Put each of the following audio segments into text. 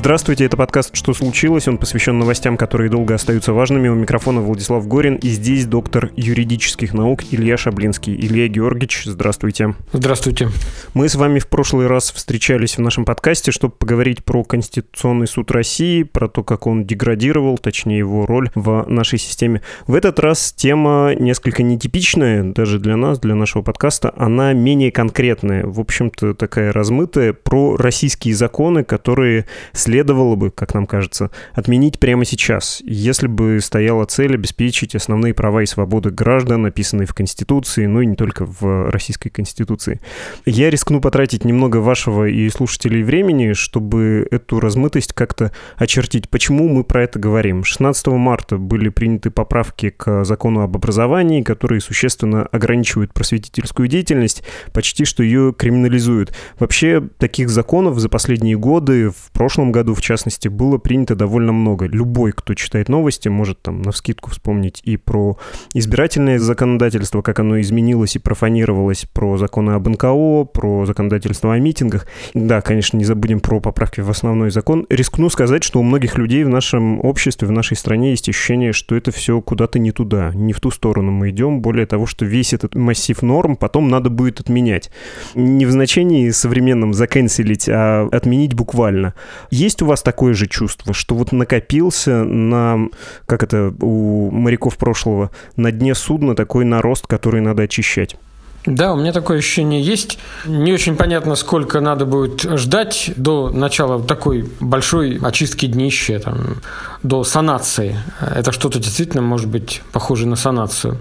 Здравствуйте, это подкаст «Что случилось?». Он посвящен новостям, которые долго остаются важными. У микрофона Владислав Горин. И здесь доктор юридических наук Илья Шаблинский. Илья Георгиевич, здравствуйте. Здравствуйте. Мы с вами в прошлый раз встречались в нашем подкасте, чтобы поговорить про Конституционный суд России, про то, как он деградировал, точнее его роль в нашей системе. В этот раз тема несколько нетипичная, даже для нас, для нашего подкаста. Она менее конкретная, в общем-то такая размытая, про российские законы, которые следовало бы, как нам кажется, отменить прямо сейчас, если бы стояла цель обеспечить основные права и свободы граждан, написанные в Конституции, ну и не только в Российской Конституции. Я рискну потратить немного вашего и слушателей времени, чтобы эту размытость как-то очертить. Почему мы про это говорим? 16 марта были приняты поправки к закону об образовании, которые существенно ограничивают просветительскую деятельность, почти что ее криминализуют. Вообще, таких законов за последние годы в прошлом году, в частности, было принято довольно много. Любой, кто читает новости, может там на вскидку вспомнить и про избирательное законодательство, как оно изменилось и профанировалось, про законы об НКО, про законодательство о митингах. Да, конечно, не забудем про поправки в основной закон. Рискну сказать, что у многих людей в нашем обществе, в нашей стране есть ощущение, что это все куда-то не туда, не в ту сторону мы идем. Более того, что весь этот массив норм потом надо будет отменять. Не в значении современном заканцелить, а отменить буквально. Есть у вас такое же чувство, что вот накопился на, как это у моряков прошлого, на дне судна такой нарост, который надо очищать? Да, у меня такое ощущение есть. Не очень понятно, сколько надо будет ждать до начала такой большой очистки днища, там, до санации. Это что-то действительно может быть похоже на санацию.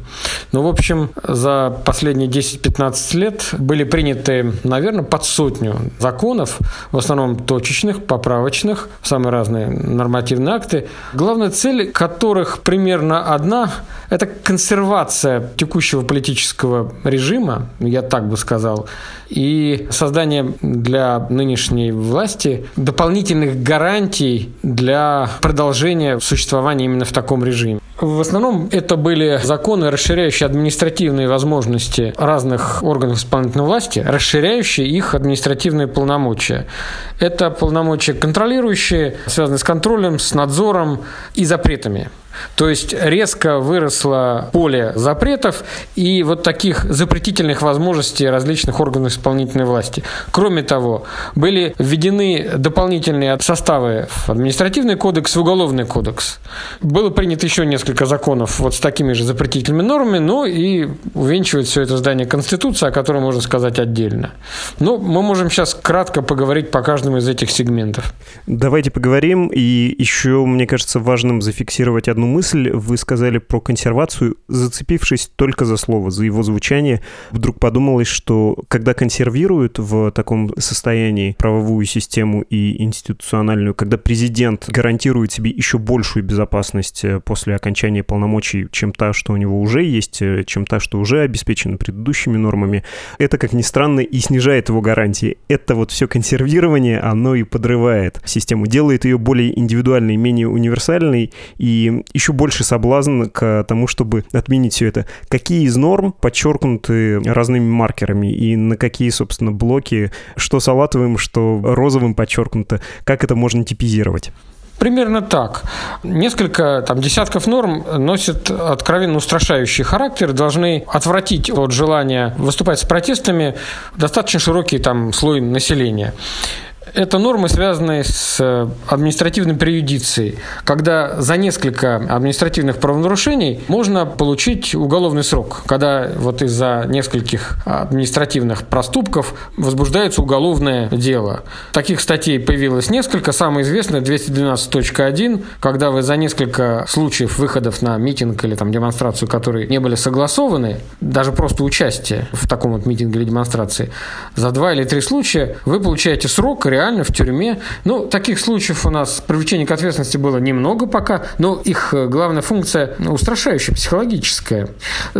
Но, ну, в общем, за последние 10-15 лет были приняты, наверное, под сотню законов, в основном точечных, поправочных, самые разные нормативные акты, главная цель которых примерно одна – это консервация текущего политического режима, режима, я так бы сказал, и создание для нынешней власти дополнительных гарантий для продолжения существования именно в таком режиме. В основном это были законы, расширяющие административные возможности разных органов исполнительной власти, расширяющие их административные полномочия. Это полномочия контролирующие, связанные с контролем, с надзором и запретами. То есть резко выросло поле запретов и вот таких запретительных возможностей различных органов исполнительной власти. Кроме того, были введены дополнительные составы в административный кодекс, в уголовный кодекс. Было принято еще несколько законов вот с такими же запретительными нормами, но и увенчивает все это здание Конституции, о которой можно сказать отдельно. Но мы можем сейчас кратко поговорить по каждому из этих сегментов. Давайте поговорим. И еще, мне кажется, важным зафиксировать одну мысль. Вы сказали про консервацию, зацепившись только за слово, за его звучание. Вдруг подумалось, что когда консервируют в таком состоянии правовую систему и институциональную, когда президент гарантирует себе еще большую безопасность э, после окончания полномочий, чем та, что у него уже есть, э, чем та, что уже обеспечена предыдущими нормами, это, как ни странно, и снижает его гарантии. Это вот все консервирование, оно и подрывает систему, делает ее более индивидуальной, менее универсальной и еще больше соблазн к тому, чтобы отменить все это. Какие из норм подчеркнуты разными маркерами и на какие, собственно, блоки, что салатовым, что розовым подчеркнуто, как это можно типизировать? Примерно так. Несколько там, десятков норм носят откровенно устрашающий характер, должны отвратить от желания выступать с протестами достаточно широкий там, слой населения. Это нормы, связанные с э, административной преюдицией, когда за несколько административных правонарушений можно получить уголовный срок, когда вот из-за нескольких административных проступков возбуждается уголовное дело. Таких статей появилось несколько. Самое известное 212.1, когда вы за несколько случаев выходов на митинг или там демонстрацию, которые не были согласованы, даже просто участие в таком вот митинге или демонстрации, за два или три случая вы получаете срок, реально в тюрьме. Ну, таких случаев у нас привлечения к ответственности было немного пока, но их э, главная функция устрашающая, психологическая.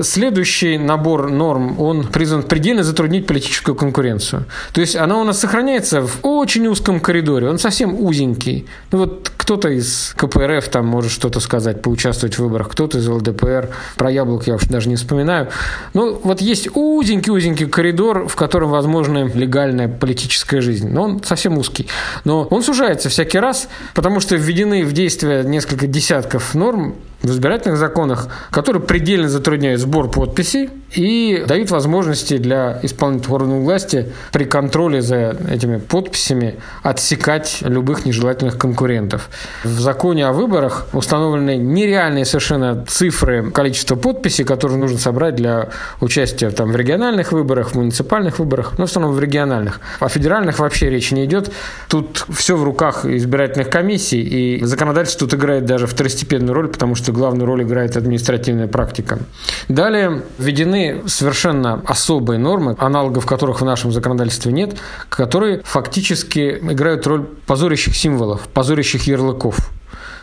Следующий набор норм, он призван предельно затруднить политическую конкуренцию. То есть она у нас сохраняется в очень узком коридоре, он совсем узенький. Ну вот кто-то из КПРФ там может что-то сказать, поучаствовать в выборах, кто-то из ЛДПР. Про яблок я уж даже не вспоминаю. Ну, вот есть узенький-узенький коридор, в котором возможна легальная политическая жизнь. Но он совсем узкий. Но он сужается всякий раз, потому что введены в действие несколько десятков норм, в избирательных законах, которые предельно затрудняют сбор подписей и дают возможности для исполнительных органов власти при контроле за этими подписями отсекать любых нежелательных конкурентов. В законе о выборах установлены нереальные совершенно цифры количества подписей, которые нужно собрать для участия там, в региональных выборах, в муниципальных выборах, но в основном в региональных. О федеральных вообще речи не идет. Тут все в руках избирательных комиссий, и законодательство тут играет даже второстепенную роль, потому что что главную роль играет административная практика. Далее введены совершенно особые нормы, аналогов которых в нашем законодательстве нет, которые фактически играют роль позорящих символов, позорящих ярлыков.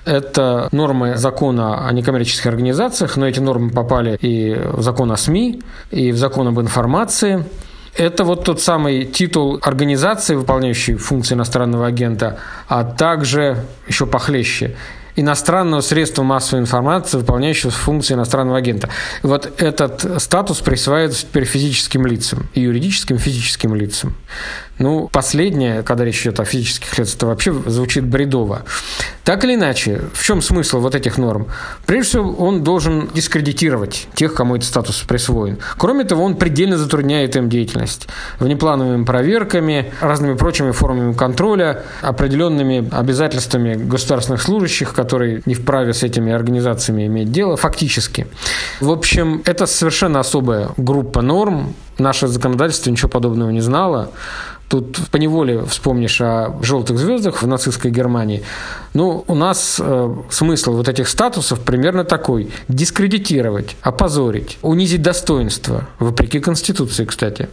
Это нормы закона о некоммерческих организациях, но эти нормы попали и в закон о СМИ, и в закон об информации. Это вот тот самый титул организации, выполняющей функции иностранного агента, а также еще похлеще иностранного средства массовой информации, выполняющего функции иностранного агента. Вот этот статус присваивается теперь физическим лицам, и юридическим, и физическим лицам. Ну, последнее, когда речь идет о физических лицах, это вообще звучит бредово. Так или иначе, в чем смысл вот этих норм? Прежде всего, он должен дискредитировать тех, кому этот статус присвоен. Кроме того, он предельно затрудняет им деятельность. Внеплановыми проверками, разными прочими формами контроля, определенными обязательствами государственных служащих, которые не вправе с этими организациями иметь дело, фактически. В общем, это совершенно особая группа норм. Наше законодательство ничего подобного не знало. Тут по неволе вспомнишь о желтых звездах в нацистской Германии. Ну, у нас э, смысл вот этих статусов примерно такой. Дискредитировать, опозорить, унизить достоинство, вопреки Конституции, кстати.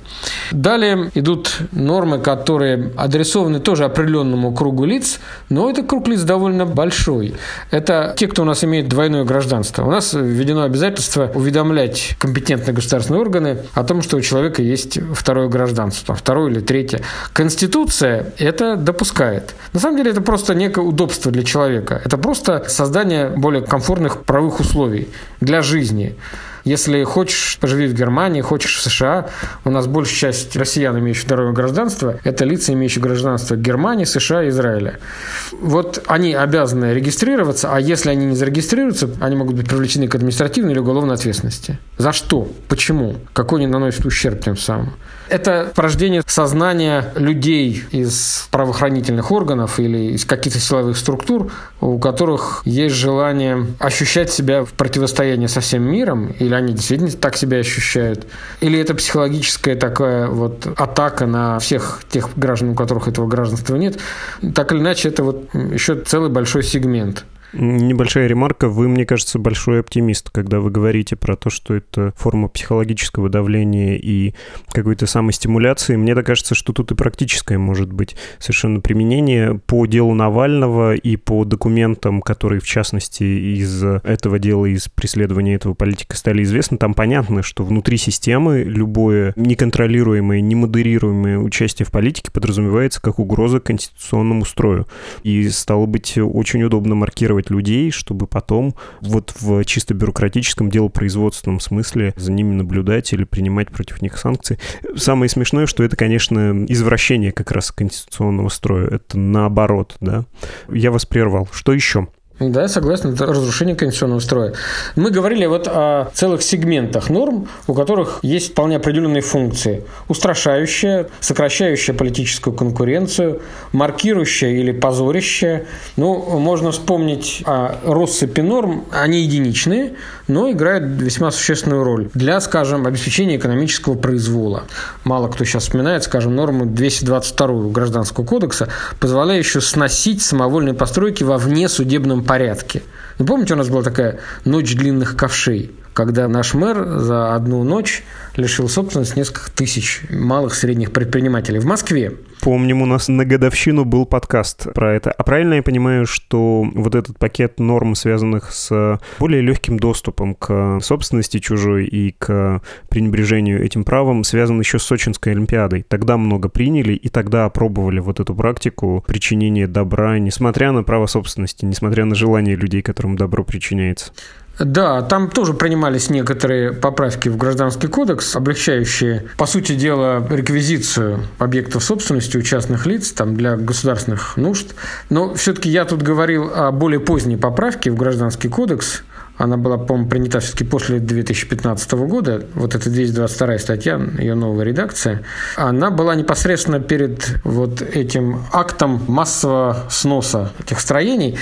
Далее идут нормы, которые адресованы тоже определенному кругу лиц, но это круг лиц довольно большой. Это те, кто у нас имеет двойное гражданство. У нас введено обязательство уведомлять компетентные государственные органы о том, что у человека есть второе гражданство, второе или третье. Конституция это допускает. На самом деле это просто некое удобство для человека. Это просто создание более комфортных правовых условий для жизни. Если хочешь поживи в Германии, хочешь в США, у нас большая часть россиян, имеющих второе гражданство, это лица, имеющие гражданство Германии, США и Израиля. Вот они обязаны регистрироваться, а если они не зарегистрируются, они могут быть привлечены к административной или уголовной ответственности. За что? Почему? Какой они наносят ущерб тем самым? Это порождение сознания людей из правоохранительных органов или из каких-то силовых структур, у которых есть желание ощущать себя в противостоянии со всем миром, или они действительно так себя ощущают, или это психологическая такая вот атака на всех тех граждан, у которых этого гражданства нет. Так или иначе, это вот еще целый большой сегмент. Небольшая ремарка. Вы, мне кажется, большой оптимист, когда вы говорите про то, что это форма психологического давления и какой-то самостимуляции. Мне так кажется, что тут и практическое может быть совершенно применение по делу Навального и по документам, которые, в частности, из этого дела, из преследования этого политика стали известны. Там понятно, что внутри системы любое неконтролируемое, немодерируемое участие в политике подразумевается как угроза конституционному строю. И стало быть очень удобно маркировать мотивировать людей, чтобы потом вот в чисто бюрократическом делопроизводственном смысле за ними наблюдать или принимать против них санкции. Самое смешное, что это, конечно, извращение как раз конституционного строя. Это наоборот, да. Я вас прервал. Что еще? Да, это разрушение конституционного строя. Мы говорили вот о целых сегментах норм, у которых есть вполне определенные функции. Устрашающая, сокращающая политическую конкуренцию, маркирующая или позорящая. Ну, можно вспомнить о россыпи норм, они единичные, но играют весьма существенную роль для, скажем, обеспечения экономического произвола. Мало кто сейчас вспоминает, скажем, норму 222 Гражданского кодекса, позволяющую сносить самовольные постройки во внесудебном порядке. Ну, помните, у нас была такая ночь длинных ковшей, когда наш мэр за одну ночь лишил собственности несколько тысяч малых средних предпринимателей. В Москве Помним, у нас на годовщину был подкаст про это. А правильно я понимаю, что вот этот пакет норм, связанных с более легким доступом к собственности чужой и к пренебрежению этим правом, связан еще с Сочинской Олимпиадой. Тогда много приняли, и тогда опробовали вот эту практику причинения добра, несмотря на право собственности, несмотря на желание людей, которым добро причиняется. Да, там тоже принимались некоторые поправки в Гражданский кодекс, облегчающие, по сути дела, реквизицию объектов собственности у частных лиц там, для государственных нужд. Но все-таки я тут говорил о более поздней поправке в Гражданский кодекс, она была, по-моему, принята все-таки после 2015 года. Вот эта 222 статья, ее новая редакция. Она была непосредственно перед вот этим актом массового сноса этих строений.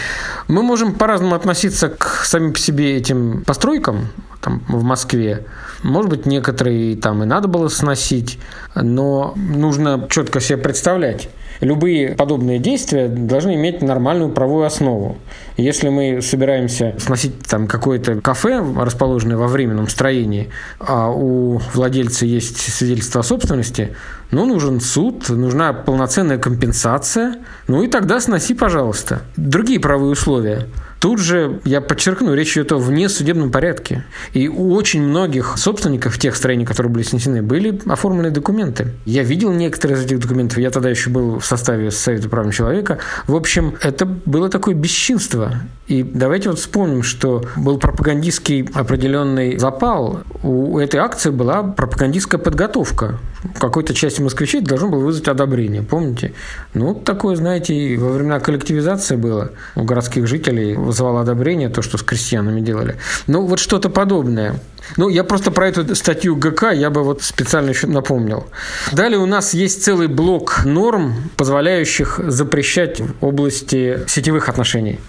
Мы можем по-разному относиться к самим по себе этим постройкам, там, в Москве. Может быть, некоторые там и надо было сносить, но нужно четко себе представлять, любые подобные действия должны иметь нормальную правовую основу. Если мы собираемся сносить там какое-то кафе, расположенное во временном строении, а у владельца есть свидетельство о собственности, ну, нужен суд, нужна полноценная компенсация, ну и тогда сноси, пожалуйста. Другие правовые условия – Тут же, я подчеркну, речь идет о внесудебном порядке. И у очень многих собственников тех строений, которые были снесены, были оформлены документы. Я видел некоторые из этих документов. Я тогда еще был в составе Совета прав человека. В общем, это было такое бесчинство. И давайте вот вспомним, что был пропагандистский определенный запал. У этой акции была пропагандистская подготовка. Какой-то части москвичей должно было вызвать одобрение. Помните? Ну, такое, знаете, во времена коллективизации было у городских жителей вызывало одобрение, то, что с крестьянами делали. Ну, вот что-то подобное. Ну, я просто про эту статью ГК я бы вот специально еще напомнил. Далее у нас есть целый блок норм, позволяющих запрещать в области сетевых отношений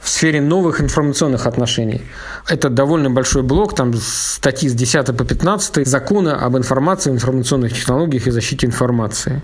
в сфере новых информационных отношений. Это довольно большой блок, там статьи с 10 по 15 закона об информации, информационных технологиях и защите информации.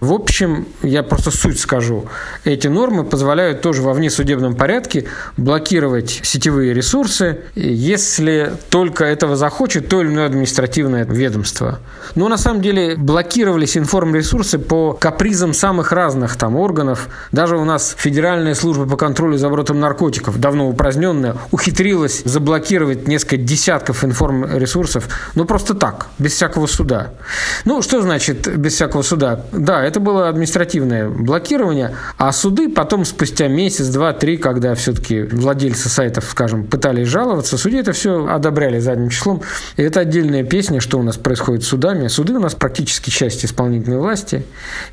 В общем, я просто суть скажу. Эти нормы позволяют тоже во внесудебном порядке блокировать сетевые ресурсы, если только этого захочет то или иное административное ведомство. Но на самом деле блокировались информресурсы по капризам самых разных там органов. Даже у нас Федеральная служба по контролю за оборотом наркотиков, давно упраздненная, ухитрилась заблокировать несколько десятков информресурсов, ну просто так, без всякого суда. Ну, что значит без всякого суда? Да, это было административное блокирование, а суды потом спустя месяц, два, три, когда все-таки владельцы сайтов, скажем, пытались жаловаться, судьи это все одобряли задним числом. И это отдельная песня, что у нас происходит с судами. Суды у нас практически часть исполнительной власти,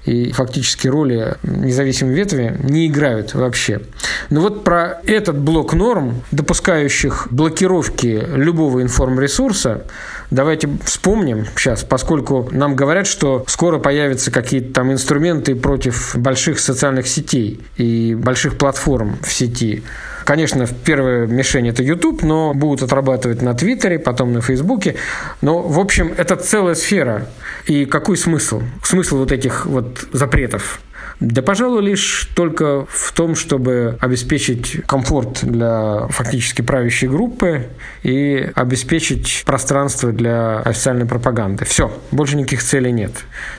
и фактически роли независимой ветви не играют вообще. Но вот про этот блок норм, допускающих блокировки любого информресурса, давайте вспомним сейчас, поскольку нам говорят, что скоро появятся какие-то там инструменты против больших социальных сетей и больших платформ в сети. Конечно, первая мишень это YouTube, но будут отрабатывать на Твиттере, потом на Фейсбуке. Но, в общем, это целая сфера. И какой смысл? Смысл вот этих вот запретов? Да, пожалуй, лишь только в том, чтобы обеспечить комфорт для фактически правящей группы и обеспечить пространство для официальной пропаганды. Все, больше никаких целей нет.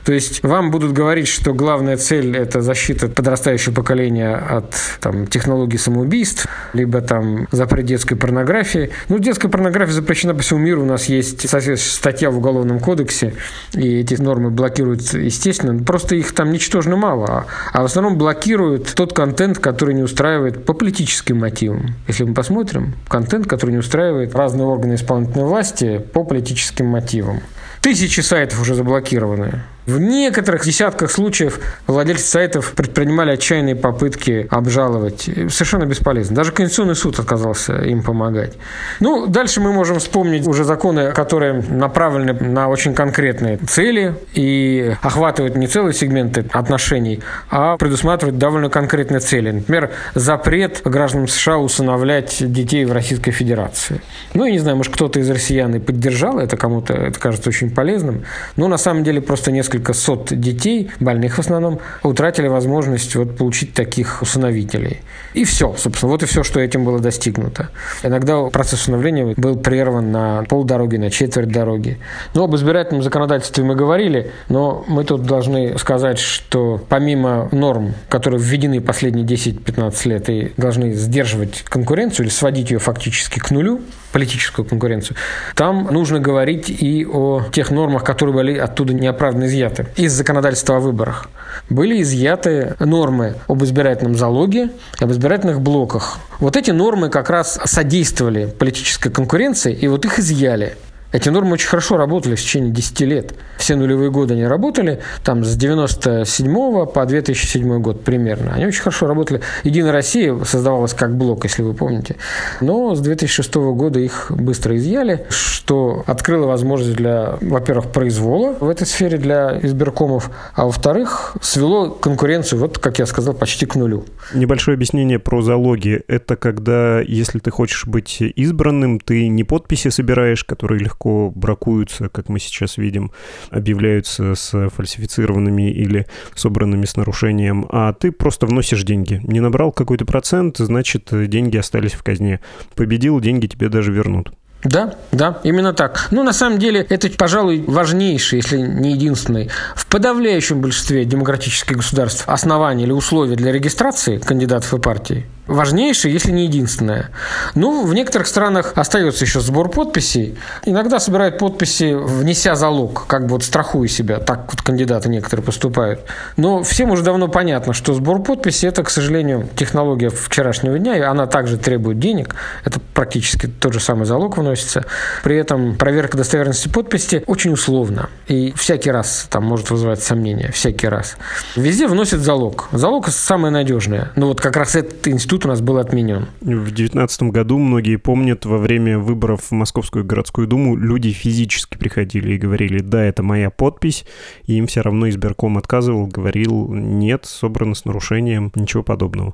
То есть вам будут говорить, что главная цель – это защита подрастающего поколения от там, технологий самоубийств, либо там запрет детской порнографии. Ну, детская порнография запрещена по всему миру. У нас есть статья в Уголовном кодексе, и эти нормы блокируют, естественно. Просто их там ничтожно мало а в основном блокируют тот контент, который не устраивает по политическим мотивам. Если мы посмотрим, контент, который не устраивает разные органы исполнительной власти по политическим мотивам. Тысячи сайтов уже заблокированы. В некоторых десятках случаев владельцы сайтов предпринимали отчаянные попытки обжаловать. Совершенно бесполезно. Даже Конституционный суд отказался им помогать. Ну, дальше мы можем вспомнить уже законы, которые направлены на очень конкретные цели и охватывают не целые сегменты отношений, а предусматривают довольно конкретные цели. Например, запрет гражданам США усыновлять детей в Российской Федерации. Ну, я не знаю, может, кто-то из россиян и поддержал это, кому-то это кажется очень полезным. Но на самом деле просто несколько несколько сот детей, больных в основном, утратили возможность вот получить таких усыновителей. И все, собственно, вот и все, что этим было достигнуто. Иногда процесс усыновления был прерван на полдороги, на четверть дороги. Но об избирательном законодательстве мы говорили, но мы тут должны сказать, что помимо норм, которые введены последние 10-15 лет и должны сдерживать конкуренцию или сводить ее фактически к нулю, политическую конкуренцию, там нужно говорить и о тех нормах, которые были оттуда неоправданно изъяты из законодательства о выборах. Были изъяты нормы об избирательном залоге, об избирательных блоках. Вот эти нормы как раз содействовали политической конкуренции, и вот их изъяли. Эти нормы очень хорошо работали в течение 10 лет. Все нулевые годы они работали, там с 97 по 2007 год примерно. Они очень хорошо работали. Единая Россия создавалась как блок, если вы помните. Но с 2006 года их быстро изъяли, что открыло возможность для, во-первых, произвола в этой сфере для избиркомов, а во-вторых, свело конкуренцию, вот, как я сказал, почти к нулю. Небольшое объяснение про залоги. Это когда, если ты хочешь быть избранным, ты не подписи собираешь, которые легко легко бракуются, как мы сейчас видим, объявляются с фальсифицированными или собранными с нарушением, а ты просто вносишь деньги. Не набрал какой-то процент, значит, деньги остались в казне. Победил, деньги тебе даже вернут. Да, да, именно так. Ну, на самом деле, это, пожалуй, важнейший, если не единственный, в подавляющем большинстве демократических государств основание или условие для регистрации кандидатов и партий важнейшее, если не единственное. Ну, в некоторых странах остается еще сбор подписей. Иногда собирают подписи, внеся залог, как бы вот страхуя себя. Так вот кандидаты некоторые поступают. Но всем уже давно понятно, что сбор подписей – это, к сожалению, технология вчерашнего дня, и она также требует денег. Это практически тот же самый залог вносится. При этом проверка достоверности подписи очень условна. И всякий раз там может вызывать сомнения. Всякий раз. Везде вносят залог. Залог – самое надежное. Но вот как раз этот институт институт у нас был отменен. В 2019 году, многие помнят, во время выборов в Московскую городскую думу люди физически приходили и говорили, да, это моя подпись, и им все равно избирком отказывал, говорил, нет, собрано с нарушением, ничего подобного.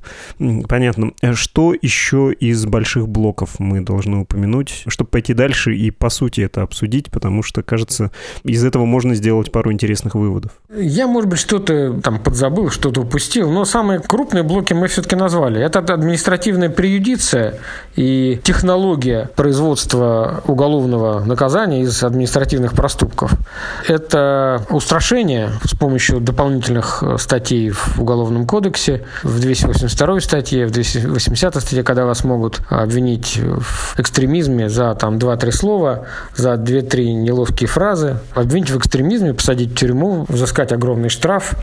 Понятно. Что еще из больших блоков мы должны упомянуть, чтобы пойти дальше и, по сути, это обсудить, потому что, кажется, из этого можно сделать пару интересных выводов. Я, может быть, что-то там подзабыл, что-то упустил, но самые крупные блоки мы все-таки назвали. Это административная преюдиция и технология производства уголовного наказания из административных проступков. Это устрашение с помощью дополнительных э, статей в Уголовном кодексе, в 282 статье, в 280 статье, когда вас могут обвинить в экстремизме за там 2-3 слова, за 2-3 неловкие фразы, обвинить в экстремизме, посадить в тюрьму, взыскать огромный штраф.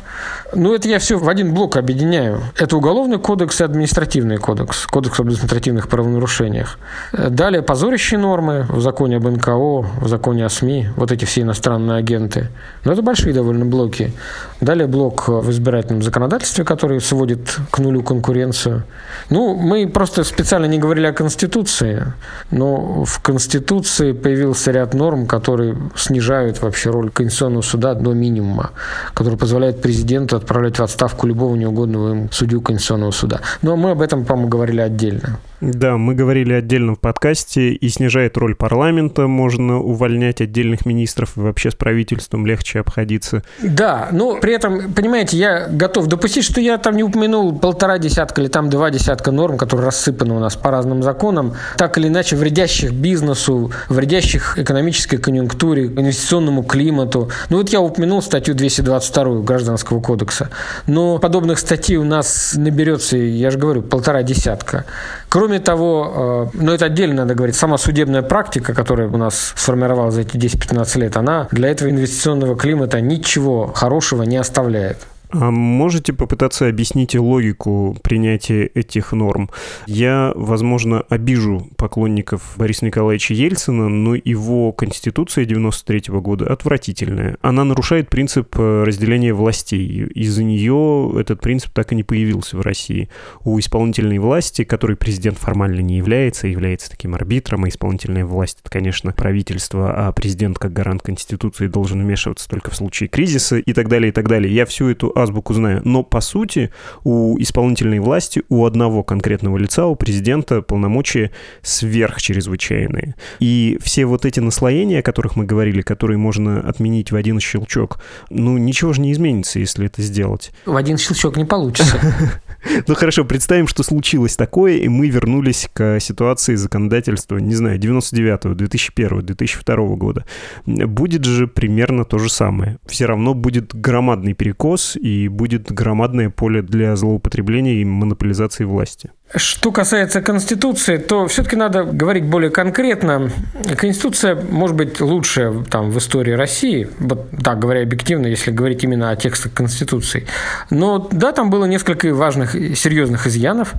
Ну, это я все в один блок объединяю. Это Уголовный кодекс и административный административный кодекс, кодекс об административных правонарушениях. Далее позорящие нормы в законе об НКО, в законе о СМИ, вот эти все иностранные агенты. Но это большие довольно блоки. Далее блок в избирательном законодательстве, который сводит к нулю конкуренцию. Ну, мы просто специально не говорили о Конституции, но в Конституции появился ряд норм, которые снижают вообще роль Конституционного суда до минимума, который позволяет президенту отправлять в отставку любого неугодного им судью Конституционного суда. Но мы об этом, по-моему, говорили отдельно. Да, мы говорили отдельно в подкасте, и снижает роль парламента, можно увольнять отдельных министров, и вообще с правительством легче обходиться. Да, но при этом, понимаете, я готов допустить, что я там не упомянул полтора десятка или там два десятка норм, которые рассыпаны у нас по разным законам, так или иначе вредящих бизнесу, вредящих экономической конъюнктуре, инвестиционному климату. Ну вот я упомянул статью 222 Гражданского кодекса, но подобных статей у нас наберется, я же говорю, полтора десятка. Кроме того, э, но это отдельно надо говорить, сама судебная практика, которая у нас сформировалась за эти 10-15 лет, она для этого инвестиционного климата ничего хорошего не оставляет. А можете попытаться объяснить логику принятия этих норм? Я, возможно, обижу поклонников Бориса Николаевича Ельцина, но его Конституция 93 -го года отвратительная. Она нарушает принцип э, разделения властей. Из-за нее этот принцип так и не появился в России. У исполнительной власти, которой президент формально не является, является таким арбитром, а исполнительная власть — это, конечно, правительство, а президент как гарант Конституции должен вмешиваться только в случае кризиса и так далее, и так далее. Я всю эту азбуку знаю, но по сути у исполнительной власти, у одного конкретного лица, у президента полномочия сверхчрезвычайные. И все вот эти наслоения, о которых мы говорили, которые можно отменить в один щелчок, ну ничего же не изменится, если это сделать. В один щелчок не получится. Ну хорошо, представим, что случилось такое, и мы вернулись к ситуации законодательства, не знаю, 99-го, 2001 2002 года. Будет же примерно то же самое. Все равно будет громадный перекос и будет громадное поле для злоупотребления и монополизации власти. Что касается Конституции, то все-таки надо говорить более конкретно. Конституция может быть лучшая там, в истории России, вот так говоря объективно, если говорить именно о текстах Конституции. Но да, там было несколько важных, серьезных изъянов,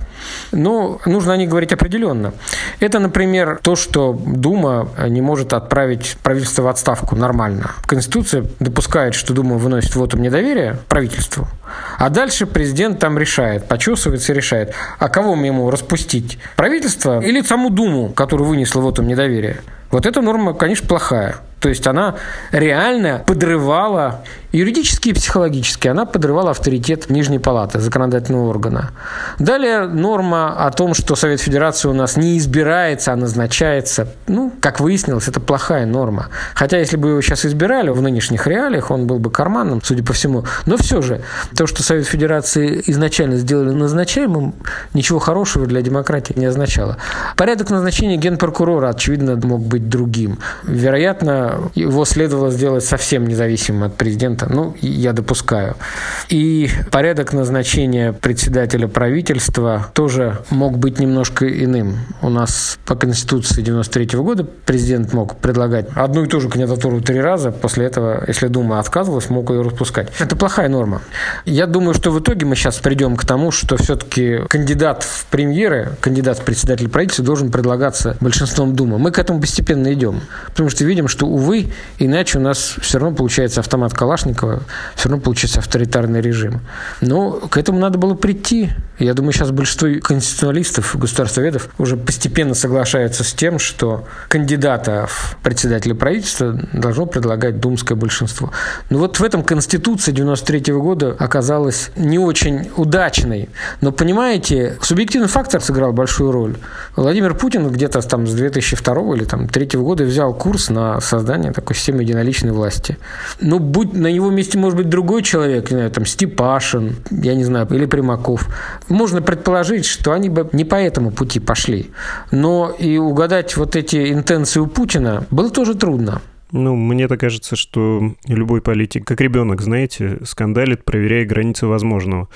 но нужно о них говорить определенно. Это, например, то, что Дума не может отправить правительство в отставку нормально. Конституция допускает, что Дума выносит вотум недоверия правительству, а дальше президент там решает, почесывается и решает, а кого ему распустить? Правительство или саму Думу, которую вынесла вот им недоверие? Вот эта норма, конечно, плохая. То есть она реально подрывала, юридически и психологически, она подрывала авторитет Нижней Палаты, законодательного органа. Далее норма о том, что Совет Федерации у нас не избирается, а назначается. Ну, как выяснилось, это плохая норма. Хотя, если бы его сейчас избирали в нынешних реалиях, он был бы карманным, судя по всему. Но все же, то, что Совет Федерации изначально сделали назначаемым, ничего хорошего для демократии не означало. Порядок назначения генпрокурора, очевидно, мог быть другим. Вероятно, его следовало сделать совсем независимым от президента. Ну, я допускаю. И порядок назначения председателя правительства тоже мог быть немножко иным. У нас по Конституции 93 -го года президент мог предлагать одну и ту же кандидатуру три раза. После этого, если Дума отказывалась, мог ее распускать. Это плохая норма. Я думаю, что в итоге мы сейчас придем к тому, что все-таки кандидат в премьеры, кандидат в председателя правительства должен предлагаться большинством Думы. Мы к этому постепенно идем. Потому что видим, что увы, иначе у нас все равно получается автомат Калашникова, все равно получится авторитарный режим. Но к этому надо было прийти. Я думаю, сейчас большинство конституционалистов, государствоведов уже постепенно соглашаются с тем, что кандидата в председателя правительства должно предлагать думское большинство. Но вот в этом Конституция 93 года оказалась не очень удачной. Но, понимаете, субъективный фактор сыграл большую роль. Владимир Путин где-то там с 2002 или там, 2003 года взял курс на создание такой системы единоличной власти. Ну, будь на его месте, может быть, другой человек, не знаю, там, Степашин, я не знаю, или Примаков. Можно предположить, что они бы не по этому пути пошли. Но и угадать вот эти интенции у Путина было тоже трудно. Ну, мне-то кажется, что любой политик, как ребенок, знаете, скандалит, проверяя границы возможного.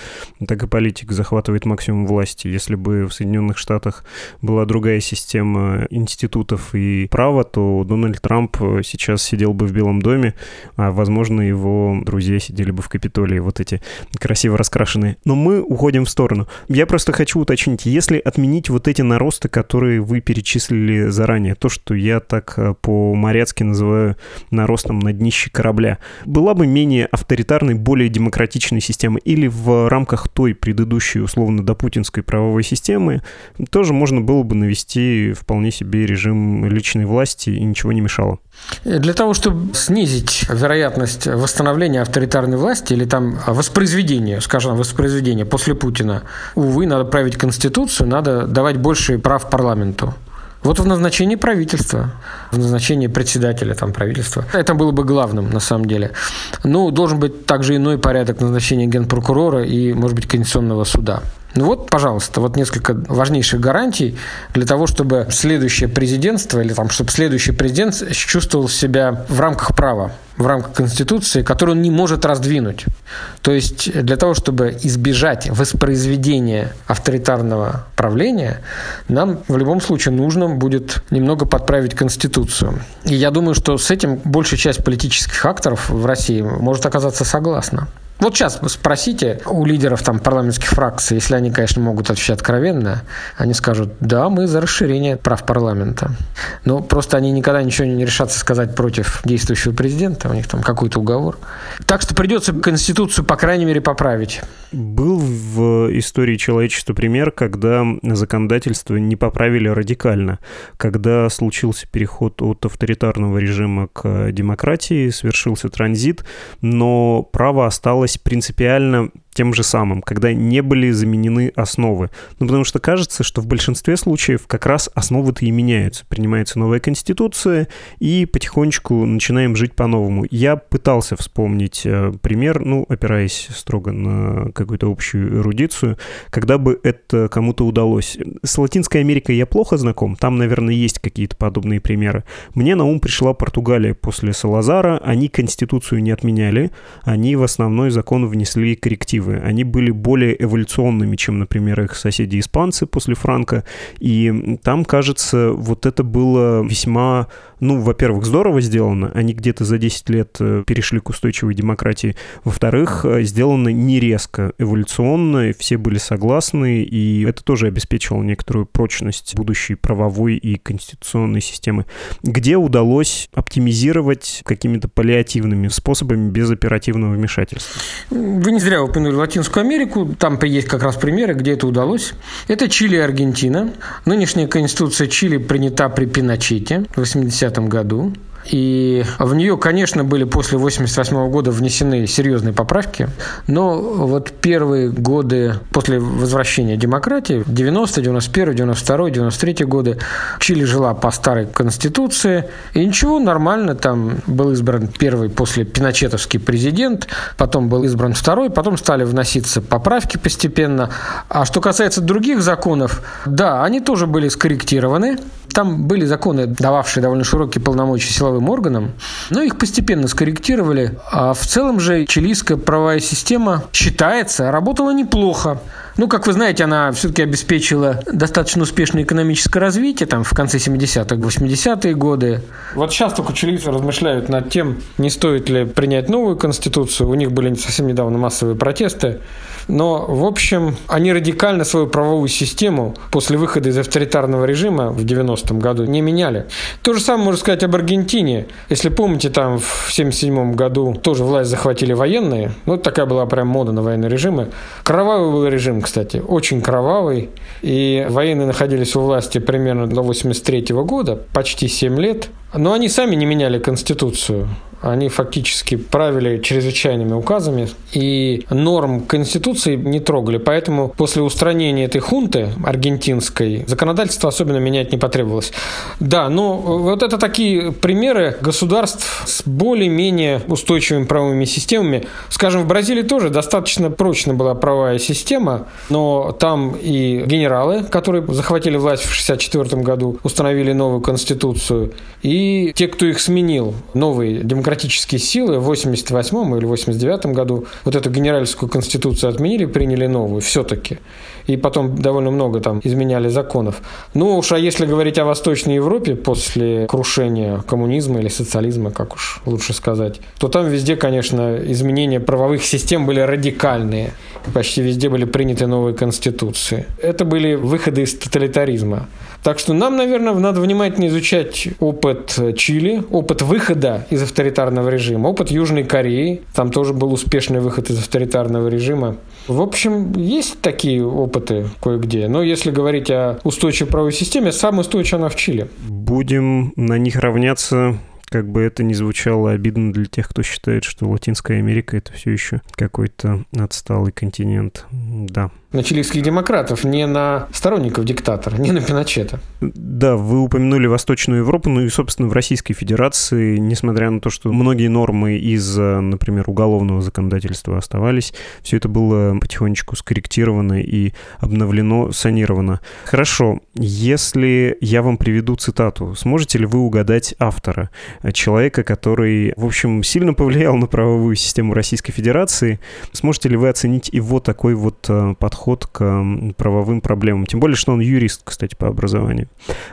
Так и политик захватывает максимум власти. Если бы в Соединенных Штатах была другая система институтов и права, то Дональд Трамп сейчас сидел бы в Белом доме, а, возможно, его друзья сидели бы в Капитолии, вот эти красиво раскрашенные. Но мы уходим в сторону. Я просто хочу уточнить, если отменить вот эти наросты, которые вы перечислили заранее, то, что я так э, по-моряцки называю наростом на днище корабля. Была бы менее авторитарной, более демократичной системы или в рамках той предыдущей, условно, допутинской правовой системы тоже можно было бы навести вполне себе режим личной власти и ничего не мешало. Для того, чтобы снизить вероятность восстановления авторитарной власти или там воспроизведения, скажем, воспроизведения после Путина, увы, надо править Конституцию, надо давать больше прав парламенту. Вот в назначении правительства, в назначении председателя там, правительства. Это было бы главным, на самом деле. Ну, должен быть также иной порядок назначения генпрокурора и, может быть, Конституционного суда. Ну вот, пожалуйста, вот несколько важнейших гарантий для того, чтобы следующее президентство или там, чтобы следующий президент чувствовал себя в рамках права, в рамках Конституции, которую он не может раздвинуть. То есть для того, чтобы избежать воспроизведения авторитарного правления, нам в любом случае нужно будет немного подправить Конституцию. И я думаю, что с этим большая часть политических акторов в России может оказаться согласна. Вот сейчас спросите у лидеров там парламентских фракций, если они, конечно, могут отвечать откровенно, они скажут, да, мы за расширение прав парламента. Но просто они никогда ничего не решатся сказать против действующего президента, у них там какой-то уговор. Так что придется Конституцию, по крайней мере, поправить. Был в истории человечества пример, когда законодательство не поправили радикально, когда случился переход от авторитарного режима к демократии, совершился транзит, но право осталось принципиально тем же самым, когда не были заменены основы. Ну, потому что кажется, что в большинстве случаев как раз основы-то и меняются. Принимается новая конституция, и потихонечку начинаем жить по-новому. Я пытался вспомнить э, пример, ну, опираясь строго на какую-то общую эрудицию, когда бы это кому-то удалось. С Латинской Америкой я плохо знаком, там, наверное, есть какие-то подобные примеры. Мне на ум пришла Португалия после Салазара, они конституцию не отменяли, они в основной закон внесли коррективы перспективы. Они были более эволюционными, чем, например, их соседи-испанцы после Франка. И там, кажется, вот это было весьма ну, во-первых, здорово сделано, они где-то за 10 лет э, перешли к устойчивой демократии. Во-вторых, э, сделано не резко, эволюционно, все были согласны, и это тоже обеспечивало некоторую прочность будущей правовой и конституционной системы, где удалось оптимизировать какими-то паллиативными способами без оперативного вмешательства. Вы не зря упомянули Латинскую Америку, там есть как раз примеры, где это удалось. Это Чили и Аргентина. Нынешняя конституция Чили принята при Пиночете в 80 1995 году. И в нее, конечно, были после 1988 года внесены серьезные поправки, но вот первые годы после возвращения демократии, 90, 91, 92, 93 годы, Чили жила по старой конституции, и ничего, нормально, там был избран первый после Пиночетовский президент, потом был избран второй, потом стали вноситься поправки постепенно. А что касается других законов, да, они тоже были скорректированы, там были законы, дававшие довольно широкие полномочия силовым органам, но их постепенно скорректировали. А в целом же чилийская правовая система, считается, работала неплохо. Ну, как вы знаете, она все-таки обеспечила достаточно успешное экономическое развитие там, в конце 70-х, 80-е годы. Вот сейчас только чилийцы размышляют над тем, не стоит ли принять новую конституцию. У них были совсем недавно массовые протесты. Но, в общем, они радикально свою правовую систему после выхода из авторитарного режима в 90-м году не меняли. То же самое можно сказать об Аргентине. Если помните, там в 77 году тоже власть захватили военные. Ну, такая была прям мода на военные режимы. Кровавый был режим, кстати, очень кровавый. И военные находились у власти примерно до 83 года, почти 7 лет. Но они сами не меняли Конституцию они фактически правили чрезвычайными указами и норм Конституции не трогали. Поэтому после устранения этой хунты аргентинской законодательство особенно менять не потребовалось. Да, но вот это такие примеры государств с более-менее устойчивыми правовыми системами. Скажем, в Бразилии тоже достаточно прочная была правовая система, но там и генералы, которые захватили власть в 1964 году, установили новую конституцию, и те, кто их сменил, новые демократические демократические силы в 88 или 89 году вот эту генеральскую конституцию отменили, приняли новую все-таки. И потом довольно много там изменяли законов. Ну уж, а если говорить о Восточной Европе после крушения коммунизма или социализма, как уж лучше сказать, то там везде, конечно, изменения правовых систем были радикальные. Почти везде были приняты новые конституции. Это были выходы из тоталитаризма. Так что нам, наверное, надо внимательно изучать опыт Чили, опыт выхода из авторитарного режима, опыт Южной Кореи. Там тоже был успешный выход из авторитарного режима. В общем, есть такие опыты кое-где. Но если говорить о устойчивой правовой системе, самая устойчивая она в Чили. Будем на них равняться как бы это ни звучало обидно для тех, кто считает, что Латинская Америка это все еще какой-то отсталый континент. Да на чилийских демократов, не на сторонников диктатора, не на Пиночета. Да, вы упомянули Восточную Европу, ну и, собственно, в Российской Федерации, несмотря на то, что многие нормы из, например, уголовного законодательства оставались, все это было потихонечку скорректировано и обновлено, санировано. Хорошо, если я вам приведу цитату, сможете ли вы угадать автора? Человека, который, в общем, сильно повлиял на правовую систему Российской Федерации. Сможете ли вы оценить его такой вот э, подход подход к правовым проблемам. Тем более, что он юрист, кстати, по образованию.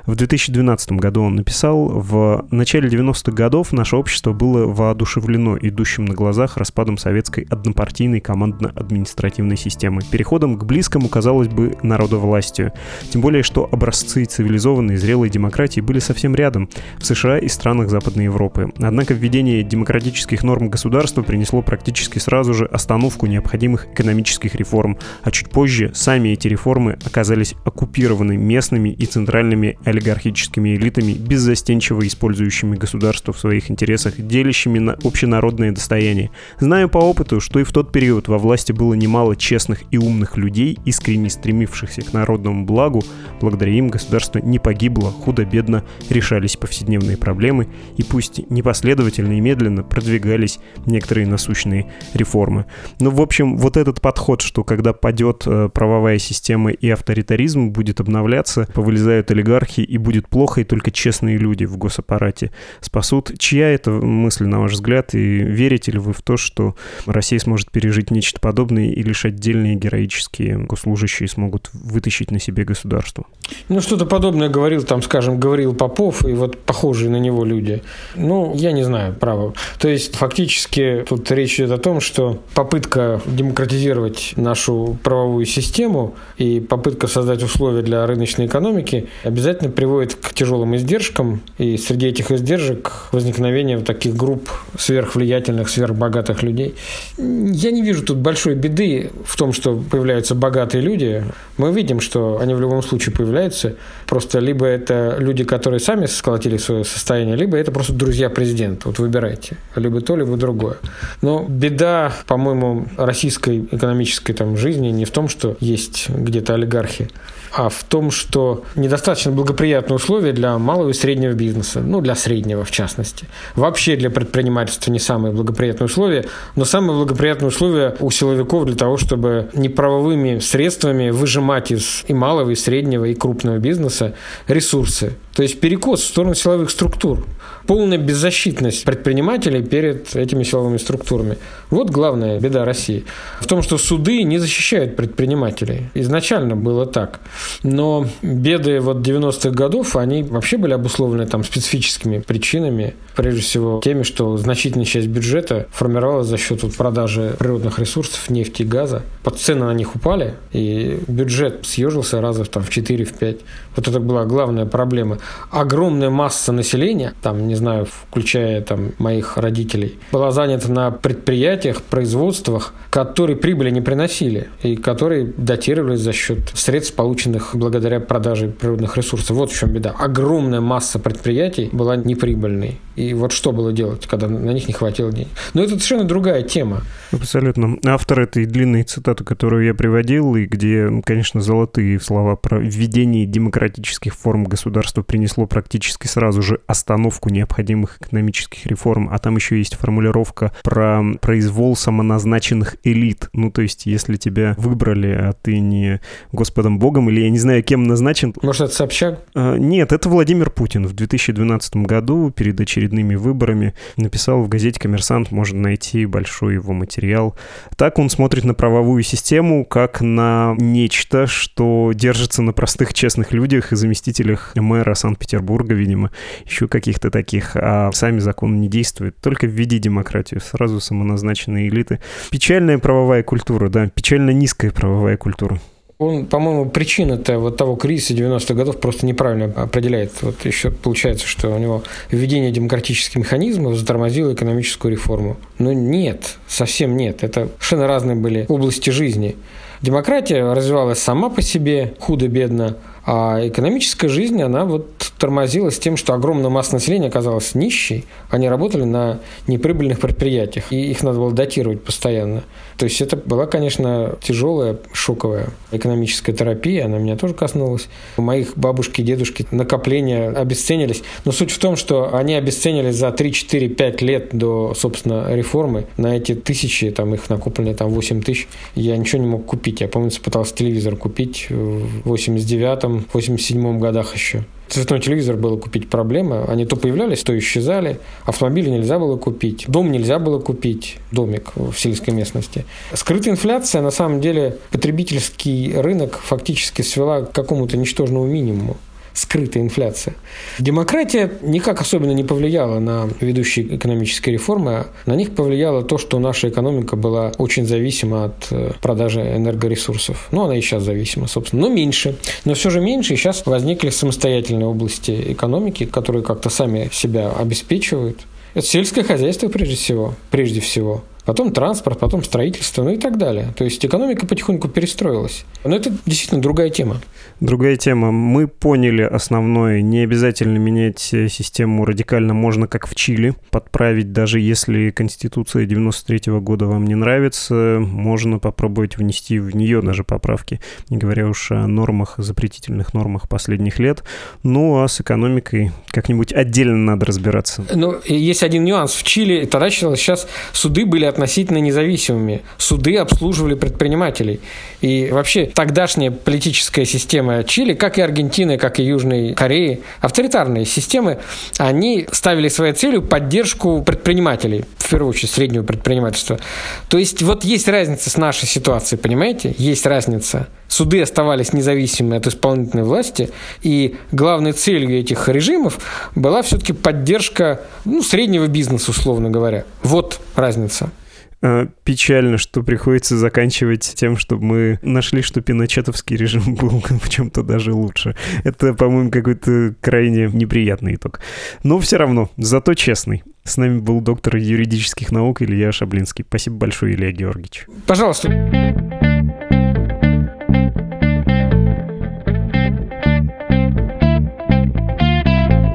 В 2012 году он написал, в начале 90-х годов наше общество было воодушевлено идущим на глазах распадом советской однопартийной командно-административной системы, переходом к близкому, казалось бы, народовластию. Тем более, что образцы цивилизованной зрелой демократии были совсем рядом, в США и странах Западной Европы. Однако введение демократических норм государства принесло практически сразу же остановку необходимых экономических реформ, а чуть позже позже сами эти реформы оказались оккупированы местными и центральными олигархическими элитами, беззастенчиво использующими государство в своих интересах, делящими на общенародное достояние. Знаю по опыту, что и в тот период во власти было немало честных и умных людей, искренне стремившихся к народному благу, благодаря им государство не погибло, худо-бедно решались повседневные проблемы, и пусть непоследовательно и медленно продвигались некоторые насущные реформы. Но, в общем, вот этот подход, что когда падет э, правовая система и авторитаризм будет обновляться, повылезают олигархи и будет плохо, и только честные люди в госаппарате спасут. Чья это мысль, на ваш взгляд, и верите ли вы в то, что Россия сможет пережить нечто подобное и лишь отдельные героические госслужащие смогут вытащить на себе государство? Ну, что-то подобное говорил, там, скажем, говорил Попов, и вот похожие на него люди. Ну, я не знаю, право. То есть, фактически, тут речь идет о том, что попытка демократизировать нашу правовую систему и попытка создать условия для рыночной экономики обязательно приводит к тяжелым издержкам, и среди этих издержек возникновение таких групп сверхвлиятельных, сверхбогатых людей. Я не вижу тут большой беды в том, что появляются богатые люди. Мы видим, что они в любом случае появляются. Просто либо это люди, которые сами сколотили свое состояние, либо это просто друзья президента. Вот выбирайте. Либо то, либо другое. Но беда, по-моему, российской экономической там, жизни не в том, что есть где-то олигархи, а в том, что недостаточно благоприятные условия для малого и среднего бизнеса, ну, для среднего в частности. Вообще для предпринимательства не самые благоприятные условия, но самые благоприятные условия у силовиков для того, чтобы неправовыми средствами выжимать из и малого, и среднего, и крупного бизнеса ресурсы. То есть перекос в сторону силовых структур полная беззащитность предпринимателей перед этими силовыми структурами. Вот главная беда России. В том, что суды не защищают предпринимателей. Изначально было так. Но беды вот 90-х годов, они вообще были обусловлены там специфическими причинами. Прежде всего теми, что значительная часть бюджета формировалась за счет вот продажи природных ресурсов, нефти и газа. Под цены на них упали, и бюджет съежился раза там, в 4-5. Вот это была главная проблема. Огромная масса населения, там, не знаю, включая там моих родителей, была занята на предприятиях, производствах, которые прибыли не приносили и которые датировались за счет средств, полученных благодаря продаже природных ресурсов. Вот в чем беда. Огромная масса предприятий была неприбыльной. И вот что было делать, когда на них не хватило денег. Но это совершенно другая тема. Абсолютно. Автор этой длинной цитаты, которую я приводил, и где, конечно, золотые слова про введение демократических форм государства принесло практически сразу же остановку необходимых экономических реформ, а там еще есть формулировка про произвол самоназначенных элит. Ну, то есть, если тебя выбрали, а ты не Господом Богом, или я не знаю, кем назначен... Может, это Собчак? А, нет, это Владимир Путин в 2012 году перед очередными выборами написал в газете «Коммерсант», можно найти большой его материал. Так он смотрит на правовую систему как на нечто, что держится на простых честных людях и заместителях мэра Санкт-Петербурга, видимо, еще каких-то таких, а сами законы не действуют. Только введи демократию, сразу самоназначенные элиты. Печальная правовая культура, да, печально низкая правовая культура. Он, по-моему, причина-то вот того кризиса 90-х годов просто неправильно определяет. Вот еще получается, что у него введение демократических механизмов затормозило экономическую реформу. Но нет, совсем нет. Это совершенно разные были области жизни. Демократия развивалась сама по себе, худо-бедно, а экономическая жизнь, она вот тормозилась тем, что огромная масса населения оказалась нищей. Они работали на неприбыльных предприятиях, и их надо было датировать постоянно. То есть это была, конечно, тяжелая, шоковая экономическая терапия, она меня тоже коснулась. У моих бабушки и дедушки накопления обесценились. Но суть в том, что они обесценились за 3-4-5 лет до, собственно, реформы. На эти тысячи, там их накопленные там 8 тысяч, я ничего не мог купить. Я, помню, пытался телевизор купить в 89-м, 87-м годах еще цветной телевизор было купить проблема. Они то появлялись, то исчезали. Автомобили нельзя было купить. Дом нельзя было купить. Домик в сельской местности. Скрытая инфляция, на самом деле, потребительский рынок фактически свела к какому-то ничтожному минимуму скрытая инфляция. Демократия никак особенно не повлияла на ведущие экономические реформы. На них повлияло то, что наша экономика была очень зависима от э, продажи энергоресурсов. Ну, она и сейчас зависима, собственно, но меньше. Но все же меньше, и сейчас возникли самостоятельные области экономики, которые как-то сами себя обеспечивают. Это сельское хозяйство прежде всего. Прежде всего. Потом транспорт, потом строительство, ну и так далее. То есть экономика потихоньку перестроилась. Но это действительно другая тема. Другая тема. Мы поняли основное. Не обязательно менять систему радикально. Можно, как в Чили, подправить, даже если Конституция 93 -го года вам не нравится, можно попробовать внести в нее даже поправки, не говоря уж о нормах, запретительных нормах последних лет. Ну, а с экономикой как-нибудь отдельно надо разбираться. Ну, есть один нюанс. В Чили тогда сейчас суды были относительно независимыми. Суды обслуживали предпринимателей. И вообще тогдашняя политическая система Чили, как и Аргентины, как и Южной Кореи, авторитарные системы, они ставили своей целью поддержку предпринимателей, в первую очередь среднего предпринимательства. То есть вот есть разница с нашей ситуацией, понимаете? Есть разница. Суды оставались независимыми от исполнительной власти, и главной целью этих режимов была все-таки поддержка ну, среднего бизнеса, условно говоря. Вот разница. А, печально, что приходится заканчивать тем, что мы нашли, что пиночетовский режим был в чем-то даже лучше. Это, по-моему, какой-то крайне неприятный итог. Но все равно, зато честный. С нами был доктор юридических наук Илья Шаблинский. Спасибо большое, Илья Георгиевич. Пожалуйста.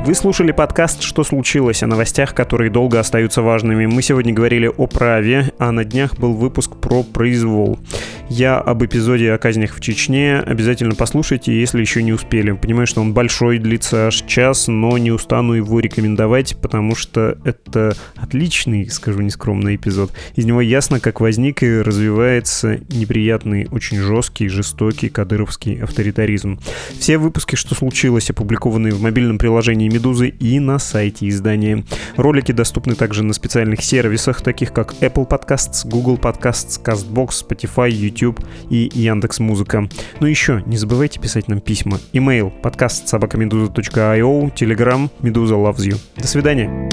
Вы слушали подкаст «Что случилось?» о новостях, которые долго остаются важными. Мы сегодня говорили о праве, а на днях был выпуск про произвол. Я об эпизоде о казнях в Чечне. Обязательно послушайте, если еще не успели. Понимаю, что он большой, длится аж час, но не устану его рекомендовать, потому что это отличный, скажу нескромный эпизод. Из него ясно, как возник и развивается неприятный, очень жесткий, жестокий кадыровский авторитаризм. Все выпуски «Что случилось?» опубликованы в мобильном приложении «Медузы» и на сайте издания. Ролики доступны также на специальных сервисах, таких как Apple Podcasts, Google Podcasts, CastBox, Spotify, YouTube и Яндекс Музыка. Ну еще, не забывайте писать нам письма. Email подкаст собакамедуза.io, Telegram Медуза loves you. До свидания.